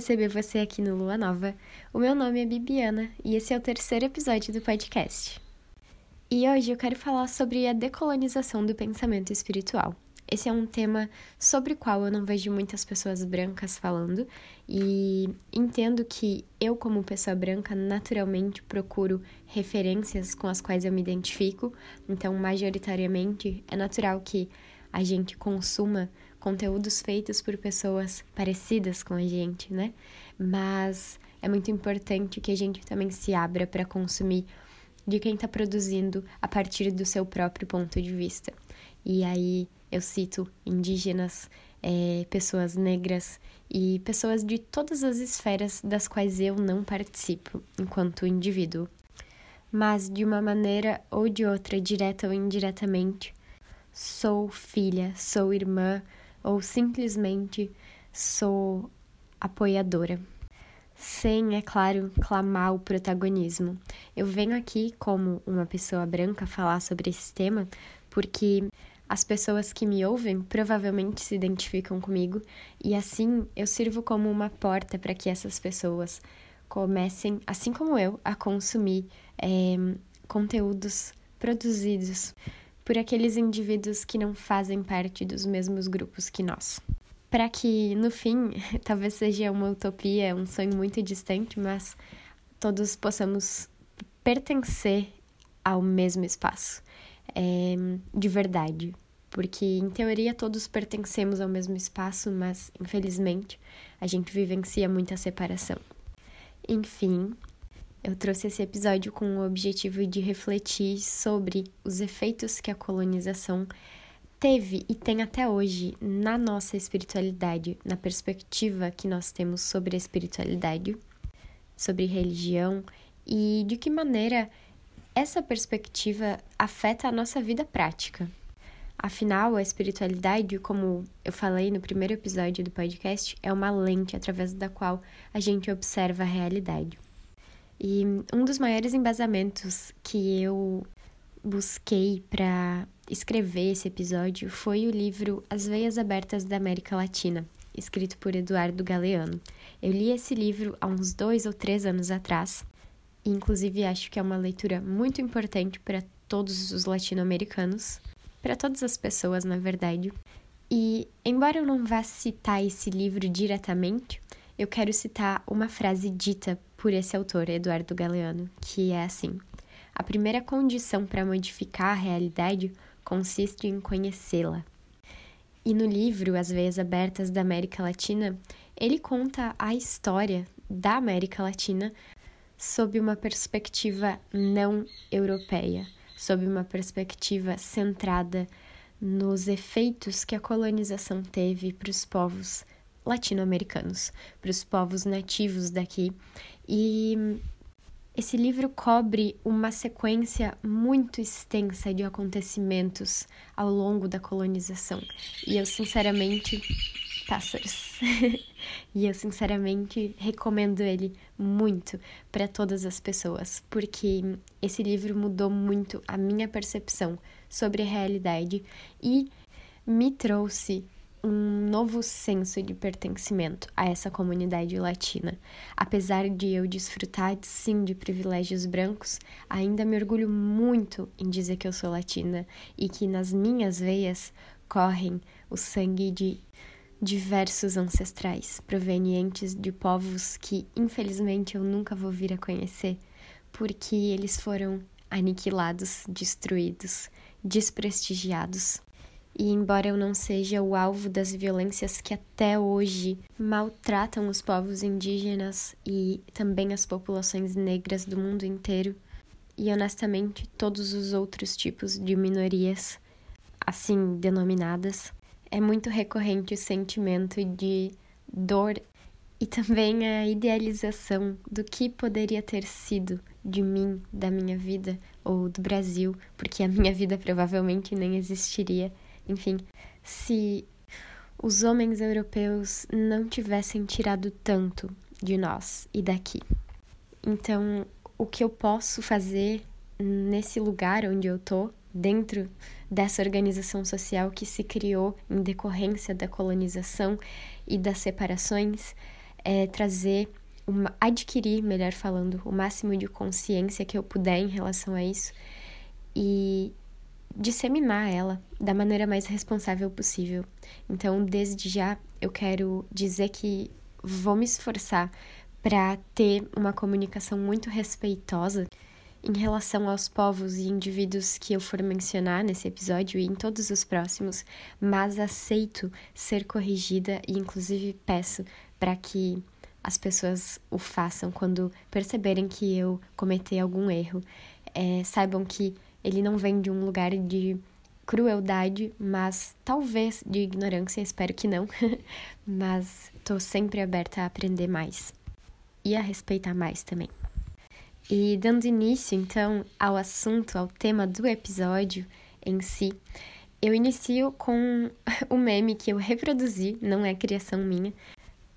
receber você aqui no Lua Nova. O meu nome é Bibiana e esse é o terceiro episódio do podcast. E hoje eu quero falar sobre a decolonização do pensamento espiritual. Esse é um tema sobre o qual eu não vejo muitas pessoas brancas falando e entendo que eu, como pessoa branca, naturalmente procuro referências com as quais eu me identifico, então, majoritariamente, é natural que a gente consuma conteúdos feitos por pessoas parecidas com a gente, né? Mas é muito importante que a gente também se abra para consumir de quem está produzindo a partir do seu próprio ponto de vista. E aí eu cito indígenas, é, pessoas negras e pessoas de todas as esferas das quais eu não participo enquanto indivíduo. Mas de uma maneira ou de outra, direta ou indiretamente, sou filha, sou irmã ou simplesmente sou apoiadora. Sem, é claro, clamar o protagonismo. Eu venho aqui como uma pessoa branca falar sobre esse tema porque as pessoas que me ouvem provavelmente se identificam comigo e assim eu sirvo como uma porta para que essas pessoas comecem, assim como eu, a consumir é, conteúdos produzidos por aqueles indivíduos que não fazem parte dos mesmos grupos que nós. Para que, no fim, talvez seja uma utopia, um sonho muito distante, mas todos possamos pertencer ao mesmo espaço é, de verdade. Porque, em teoria, todos pertencemos ao mesmo espaço, mas, infelizmente, a gente vivencia muita separação. Enfim, eu trouxe esse episódio com o objetivo de refletir sobre os efeitos que a colonização teve e tem até hoje na nossa espiritualidade, na perspectiva que nós temos sobre a espiritualidade, sobre religião e de que maneira essa perspectiva afeta a nossa vida prática. Afinal, a espiritualidade, como eu falei no primeiro episódio do podcast, é uma lente através da qual a gente observa a realidade. E um dos maiores embasamentos que eu busquei para escrever esse episódio foi o livro As Veias Abertas da América Latina, escrito por Eduardo Galeano. Eu li esse livro há uns dois ou três anos atrás inclusive acho que é uma leitura muito importante para todos os latino-americanos, para todas as pessoas, na verdade. E, embora eu não vá citar esse livro diretamente, eu quero citar uma frase dita por esse autor, Eduardo Galeano, que é assim: A primeira condição para modificar a realidade consiste em conhecê-la. E no livro As Veias Abertas da América Latina, ele conta a história da América Latina sob uma perspectiva não europeia, sob uma perspectiva centrada nos efeitos que a colonização teve para os povos latino-americanos, para os povos nativos daqui. E esse livro cobre uma sequência muito extensa de acontecimentos ao longo da colonização. E eu, sinceramente, pássaros. e eu sinceramente recomendo ele muito para todas as pessoas, porque esse livro mudou muito a minha percepção sobre a realidade e me trouxe um novo senso de pertencimento a essa comunidade latina. Apesar de eu desfrutar, sim, de privilégios brancos, ainda me orgulho muito em dizer que eu sou latina e que nas minhas veias correm o sangue de diversos ancestrais, provenientes de povos que, infelizmente, eu nunca vou vir a conhecer, porque eles foram aniquilados, destruídos, desprestigiados. E embora eu não seja o alvo das violências que até hoje maltratam os povos indígenas e também as populações negras do mundo inteiro, e honestamente todos os outros tipos de minorias, assim denominadas, é muito recorrente o sentimento de dor e também a idealização do que poderia ter sido de mim, da minha vida ou do Brasil, porque a minha vida provavelmente nem existiria. Enfim, se os homens europeus não tivessem tirado tanto de nós e daqui. Então, o que eu posso fazer nesse lugar onde eu tô dentro dessa organização social que se criou em decorrência da colonização e das separações é trazer, uma, adquirir, melhor falando, o máximo de consciência que eu puder em relação a isso e disseminar ela da maneira mais responsável possível. Então, desde já, eu quero dizer que vou me esforçar para ter uma comunicação muito respeitosa em relação aos povos e indivíduos que eu for mencionar nesse episódio e em todos os próximos, mas aceito ser corrigida e, inclusive, peço para que as pessoas o façam quando perceberem que eu cometi algum erro. É, saibam que ele não vem de um lugar de crueldade, mas talvez de ignorância, espero que não. mas estou sempre aberta a aprender mais e a respeitar mais também. E dando início, então, ao assunto, ao tema do episódio em si, eu inicio com o meme que eu reproduzi, não é criação minha,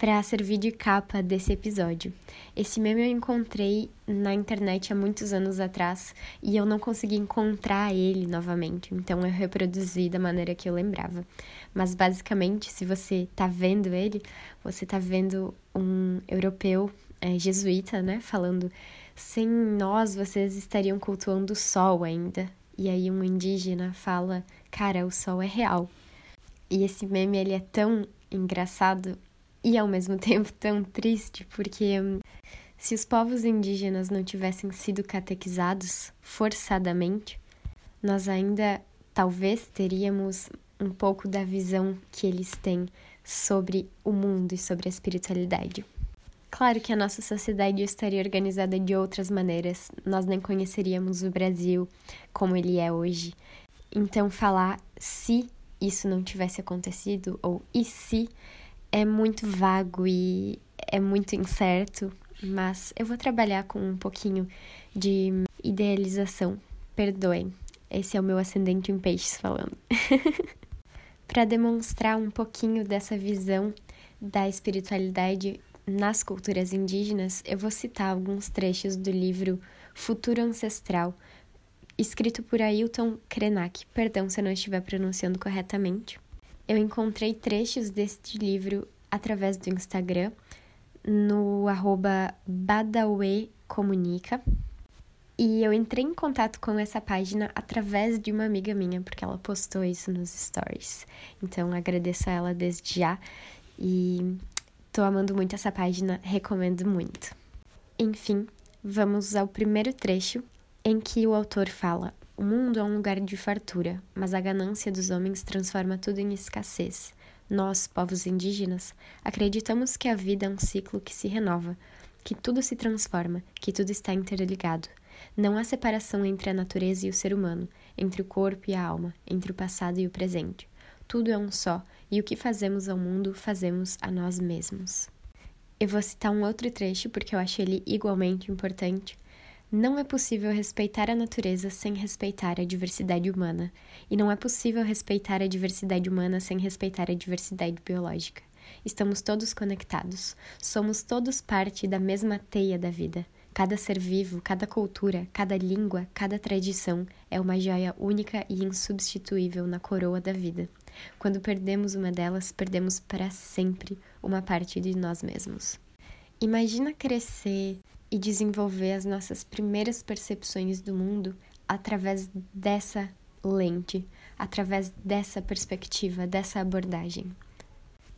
para servir de capa desse episódio. Esse meme eu encontrei na internet há muitos anos atrás e eu não consegui encontrar ele novamente, então eu reproduzi da maneira que eu lembrava. Mas basicamente, se você tá vendo ele, você tá vendo um europeu é, jesuíta, né, falando: sem nós vocês estariam cultuando o sol ainda. E aí um indígena fala: cara, o sol é real. E esse meme ele é tão engraçado e ao mesmo tempo tão triste, porque hum, se os povos indígenas não tivessem sido catequizados forçadamente, nós ainda talvez teríamos um pouco da visão que eles têm sobre o mundo e sobre a espiritualidade. Claro que a nossa sociedade estaria organizada de outras maneiras, nós nem conheceríamos o Brasil como ele é hoje. Então, falar se isso não tivesse acontecido ou e se é muito vago e é muito incerto, mas eu vou trabalhar com um pouquinho de idealização. Perdoem, esse é o meu ascendente em peixes falando. Para demonstrar um pouquinho dessa visão da espiritualidade nas culturas indígenas, eu vou citar alguns trechos do livro Futuro Ancestral, escrito por Ailton Krenak. Perdão se eu não estiver pronunciando corretamente. Eu encontrei trechos deste livro através do Instagram, no arroba. E eu entrei em contato com essa página através de uma amiga minha, porque ela postou isso nos stories. Então agradeço a ela desde já. E Tô amando muito essa página, recomendo muito. Enfim, vamos ao primeiro trecho em que o autor fala: O mundo é um lugar de fartura, mas a ganância dos homens transforma tudo em escassez. Nós, povos indígenas, acreditamos que a vida é um ciclo que se renova, que tudo se transforma, que tudo está interligado. Não há separação entre a natureza e o ser humano, entre o corpo e a alma, entre o passado e o presente. Tudo é um só, e o que fazemos ao mundo, fazemos a nós mesmos. Eu vou citar um outro trecho porque eu acho ele igualmente importante. Não é possível respeitar a natureza sem respeitar a diversidade humana, e não é possível respeitar a diversidade humana sem respeitar a diversidade biológica. Estamos todos conectados, somos todos parte da mesma teia da vida. Cada ser vivo, cada cultura, cada língua, cada tradição é uma joia única e insubstituível na coroa da vida. Quando perdemos uma delas, perdemos para sempre uma parte de nós mesmos. Imagina crescer e desenvolver as nossas primeiras percepções do mundo através dessa lente, através dessa perspectiva, dessa abordagem.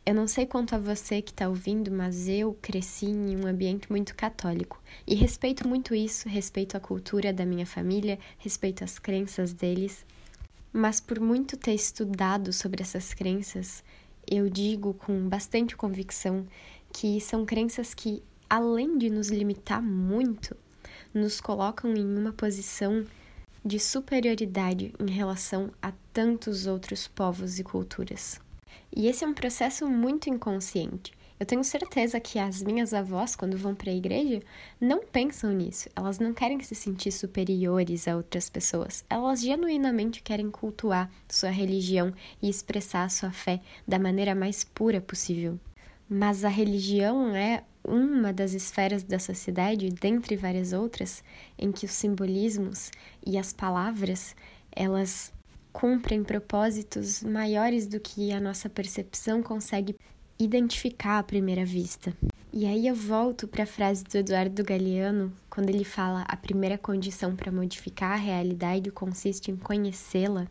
Eu não sei quanto a você que está ouvindo, mas eu cresci em um ambiente muito católico e respeito muito isso, respeito a cultura da minha família, respeito as crenças deles. Mas por muito ter estudado sobre essas crenças, eu digo com bastante convicção que são crenças que, além de nos limitar muito, nos colocam em uma posição de superioridade em relação a tantos outros povos e culturas. E esse é um processo muito inconsciente. Eu tenho certeza que as minhas avós, quando vão para a igreja, não pensam nisso. Elas não querem se sentir superiores a outras pessoas. Elas genuinamente querem cultuar sua religião e expressar sua fé da maneira mais pura possível. Mas a religião é uma das esferas da sociedade, dentre várias outras, em que os simbolismos e as palavras, elas cumprem propósitos maiores do que a nossa percepção consegue identificar à primeira vista. E aí eu volto para a frase do Eduardo Galeano, quando ele fala a primeira condição para modificar a realidade consiste em conhecê-la,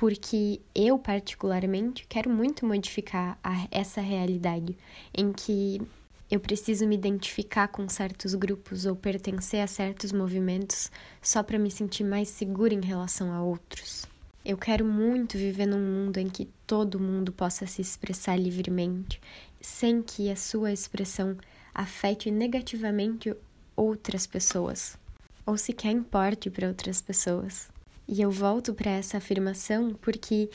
porque eu particularmente quero muito modificar a, essa realidade em que eu preciso me identificar com certos grupos ou pertencer a certos movimentos só para me sentir mais segura em relação a outros. Eu quero muito viver num mundo em que todo mundo possa se expressar livremente, sem que a sua expressão afete negativamente outras pessoas, ou sequer importe para outras pessoas. E eu volto para essa afirmação porque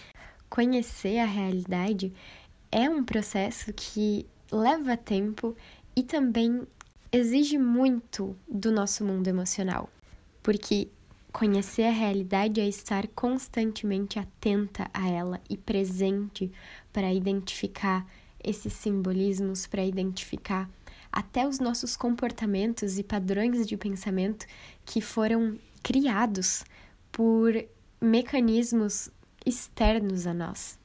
conhecer a realidade é um processo que leva tempo e também exige muito do nosso mundo emocional, porque Conhecer a realidade é estar constantemente atenta a ela e presente para identificar esses simbolismos, para identificar até os nossos comportamentos e padrões de pensamento que foram criados por mecanismos externos a nós.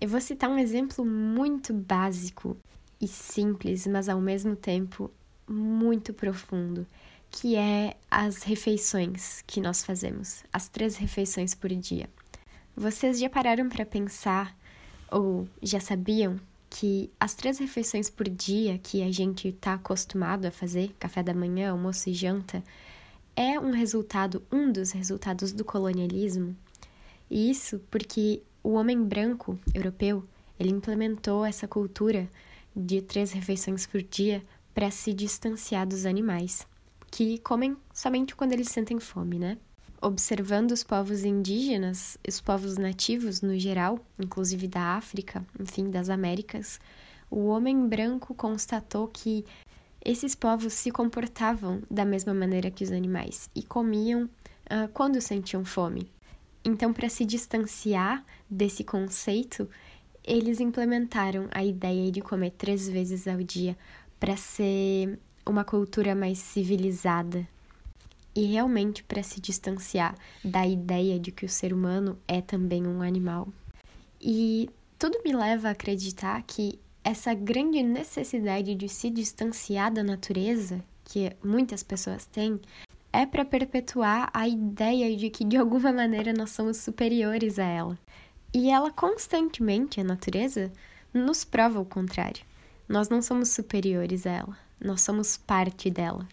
Eu vou citar um exemplo muito básico e simples, mas ao mesmo tempo muito profundo que é as refeições que nós fazemos, as três refeições por dia. Vocês já pararam para pensar ou já sabiam que as três refeições por dia que a gente está acostumado a fazer, café da manhã, almoço e janta, é um resultado, um dos resultados do colonialismo? E isso porque o homem branco europeu, ele implementou essa cultura de três refeições por dia para se distanciar dos animais que comem somente quando eles sentem fome, né? Observando os povos indígenas, os povos nativos no geral, inclusive da África, enfim, das Américas, o homem branco constatou que esses povos se comportavam da mesma maneira que os animais e comiam uh, quando sentiam fome. Então, para se distanciar desse conceito, eles implementaram a ideia de comer três vezes ao dia para ser uma cultura mais civilizada e realmente para se distanciar da ideia de que o ser humano é também um animal. E tudo me leva a acreditar que essa grande necessidade de se distanciar da natureza, que muitas pessoas têm, é para perpetuar a ideia de que de alguma maneira nós somos superiores a ela. E ela constantemente, a natureza, nos prova o contrário. Nós não somos superiores a ela nós somos parte dela.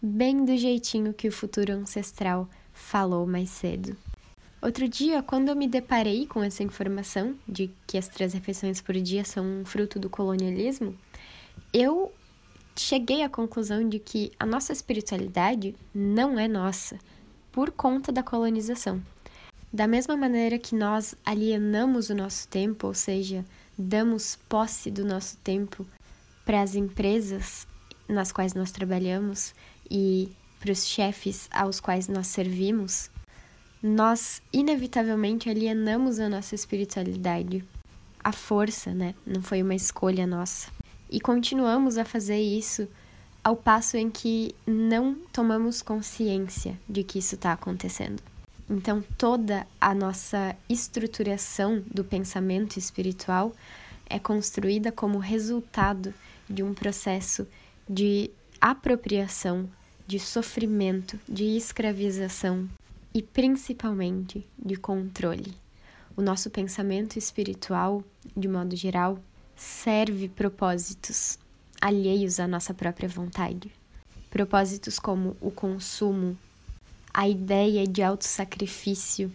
Bem do jeitinho que o futuro ancestral falou mais cedo. Outro dia, quando eu me deparei com essa informação de que as três refeições por dia são um fruto do colonialismo, eu cheguei à conclusão de que a nossa espiritualidade não é nossa por conta da colonização. Da mesma maneira que nós alienamos o nosso tempo, ou seja, damos posse do nosso tempo para as empresas nas quais nós trabalhamos e para os chefes aos quais nós servimos, nós inevitavelmente alienamos a nossa espiritualidade. A força, né? Não foi uma escolha nossa. E continuamos a fazer isso ao passo em que não tomamos consciência de que isso está acontecendo. Então, toda a nossa estruturação do pensamento espiritual é construída como resultado de um processo de apropriação, de sofrimento, de escravização e principalmente de controle. O nosso pensamento espiritual, de modo geral, serve propósitos alheios à nossa própria vontade. Propósitos como o consumo, a ideia de autossacrifício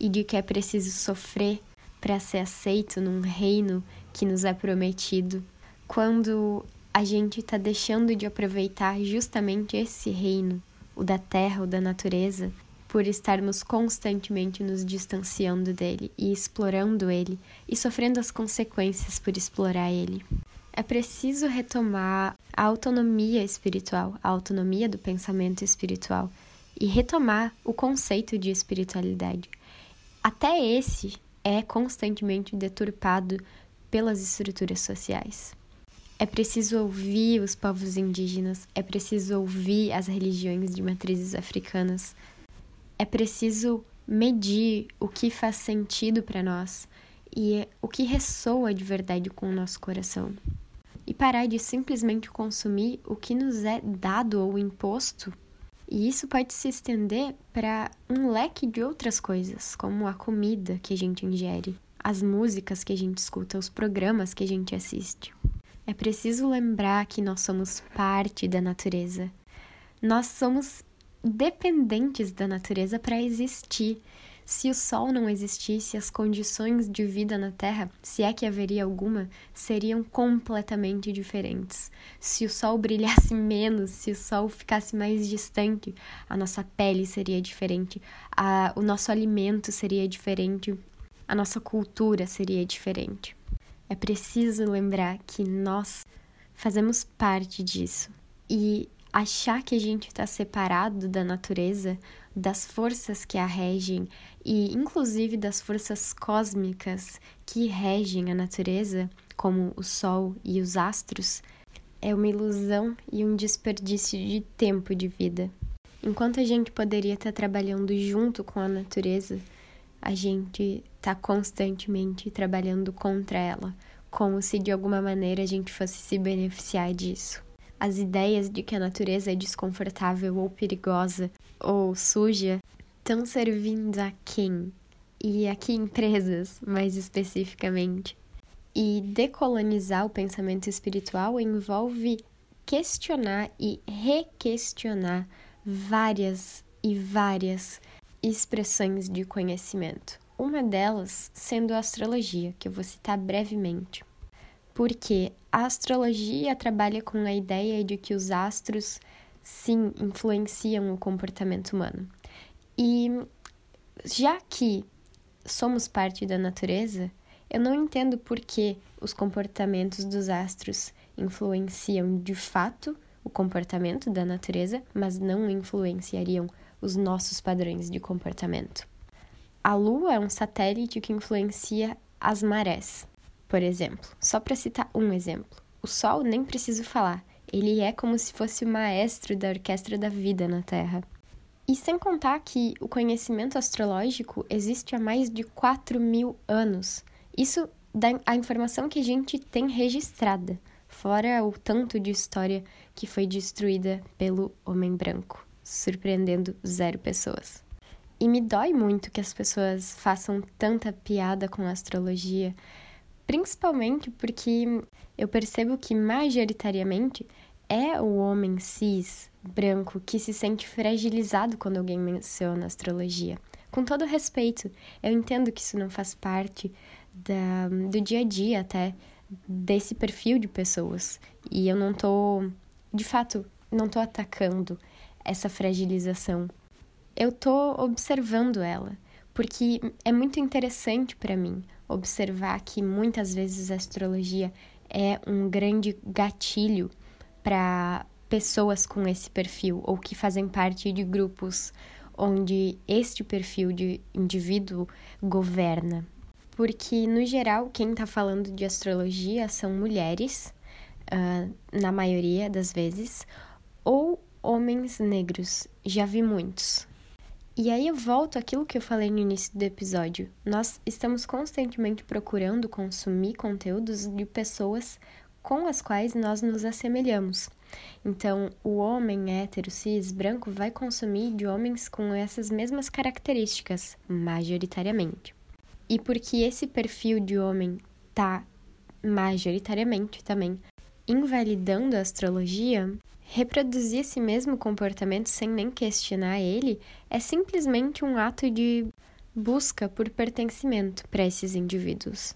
e de que é preciso sofrer para ser aceito num reino que nos é prometido, quando a gente está deixando de aproveitar justamente esse reino, o da terra, o da natureza, por estarmos constantemente nos distanciando dele e explorando ele e sofrendo as consequências por explorar ele. É preciso retomar a autonomia espiritual, a autonomia do pensamento espiritual e retomar o conceito de espiritualidade. Até esse é constantemente deturpado pelas estruturas sociais. É preciso ouvir os povos indígenas, é preciso ouvir as religiões de matrizes africanas, é preciso medir o que faz sentido para nós e o que ressoa de verdade com o nosso coração. e parar de simplesmente consumir o que nos é dado ou imposto. E isso pode se estender para um leque de outras coisas, como a comida que a gente ingere, as músicas que a gente escuta, os programas que a gente assiste. É preciso lembrar que nós somos parte da natureza. Nós somos dependentes da natureza para existir. Se o Sol não existisse, as condições de vida na Terra, se é que haveria alguma, seriam completamente diferentes. Se o Sol brilhasse menos, se o Sol ficasse mais distante, a nossa pele seria diferente, a, o nosso alimento seria diferente, a nossa cultura seria diferente. É preciso lembrar que nós fazemos parte disso. E achar que a gente está separado da natureza, das forças que a regem e, inclusive, das forças cósmicas que regem a natureza, como o Sol e os astros, é uma ilusão e um desperdício de tempo de vida. Enquanto a gente poderia estar trabalhando junto com a natureza, a gente está constantemente trabalhando contra ela, como se de alguma maneira a gente fosse se beneficiar disso. As ideias de que a natureza é desconfortável ou perigosa ou suja estão servindo a quem? E a que empresas, mais especificamente? E decolonizar o pensamento espiritual envolve questionar e requestionar várias e várias expressões de conhecimento. Uma delas sendo a astrologia, que eu vou citar brevemente porque a astrologia trabalha com a ideia de que os astros sim influenciam o comportamento humano. E já que somos parte da natureza, eu não entendo por que os comportamentos dos astros influenciam de fato o comportamento da natureza, mas não influenciariam os nossos padrões de comportamento. A Lua é um satélite que influencia as marés. Por exemplo, só para citar um exemplo, o Sol nem preciso falar, ele é como se fosse o maestro da orquestra da vida na Terra. E sem contar que o conhecimento astrológico existe há mais de 4 mil anos. Isso dá a informação que a gente tem registrada, fora o tanto de história que foi destruída pelo homem branco, surpreendendo zero pessoas. E me dói muito que as pessoas façam tanta piada com a astrologia, principalmente porque eu percebo que majoritariamente é o homem cis, branco, que se sente fragilizado quando alguém menciona astrologia. Com todo respeito, eu entendo que isso não faz parte da, do dia a dia até desse perfil de pessoas. E eu não tô, de fato, não tô atacando essa fragilização. Eu tô observando ela, porque é muito interessante para mim observar que muitas vezes a astrologia é um grande gatilho para pessoas com esse perfil ou que fazem parte de grupos onde este perfil de indivíduo governa. Porque, no geral, quem está falando de astrologia são mulheres, uh, na maioria das vezes, ou homens negros. Já vi muitos. E aí eu volto àquilo que eu falei no início do episódio. Nós estamos constantemente procurando consumir conteúdos de pessoas com as quais nós nos assemelhamos. Então, o homem hétero, cis, branco vai consumir de homens com essas mesmas características, majoritariamente. E porque esse perfil de homem tá majoritariamente também invalidando a astrologia, reproduzir esse mesmo comportamento sem nem questionar ele é simplesmente um ato de busca por pertencimento para esses indivíduos.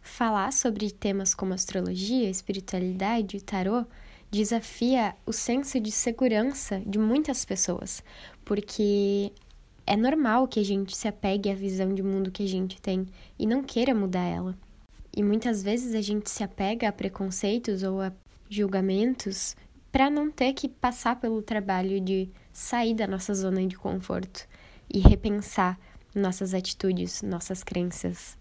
Falar sobre temas como astrologia, espiritualidade e tarô desafia o senso de segurança de muitas pessoas, porque é normal que a gente se apegue à visão de mundo que a gente tem e não queira mudar ela. E muitas vezes a gente se apega a preconceitos ou a julgamentos para não ter que passar pelo trabalho de sair da nossa zona de conforto e repensar nossas atitudes, nossas crenças.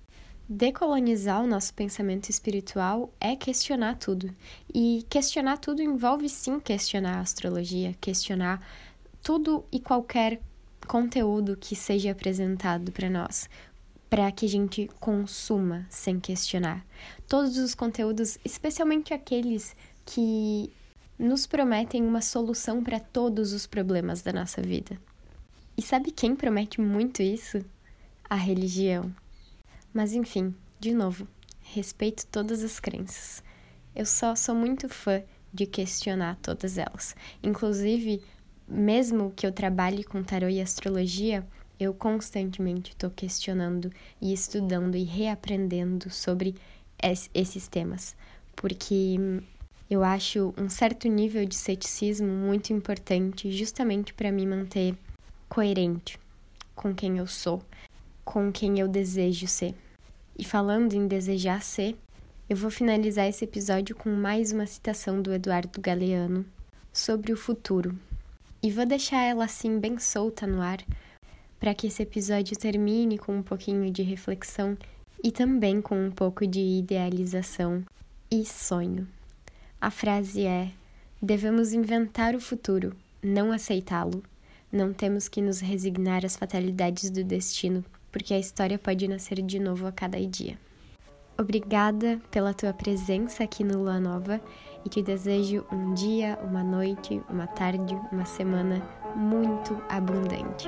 Decolonizar o nosso pensamento espiritual é questionar tudo. E questionar tudo envolve sim questionar a astrologia, questionar tudo e qualquer conteúdo que seja apresentado para nós. para que a gente consuma sem questionar. Todos os conteúdos, especialmente aqueles que nos prometem uma solução para todos os problemas da nossa vida. E sabe quem promete muito isso? A religião. Mas enfim, de novo, respeito todas as crenças. Eu só sou muito fã de questionar todas elas. Inclusive, mesmo que eu trabalhe com tarô e astrologia, eu constantemente estou questionando e estudando e reaprendendo sobre esses temas, porque eu acho um certo nível de ceticismo muito importante justamente para me manter coerente com quem eu sou, com quem eu desejo ser. E falando em desejar ser, eu vou finalizar esse episódio com mais uma citação do Eduardo Galeano sobre o futuro. E vou deixar ela assim bem solta no ar para que esse episódio termine com um pouquinho de reflexão e também com um pouco de idealização e sonho. A frase é: devemos inventar o futuro, não aceitá-lo. Não temos que nos resignar às fatalidades do destino, porque a história pode nascer de novo a cada dia. Obrigada pela tua presença aqui no Lua Nova e te desejo um dia, uma noite, uma tarde, uma semana muito abundante.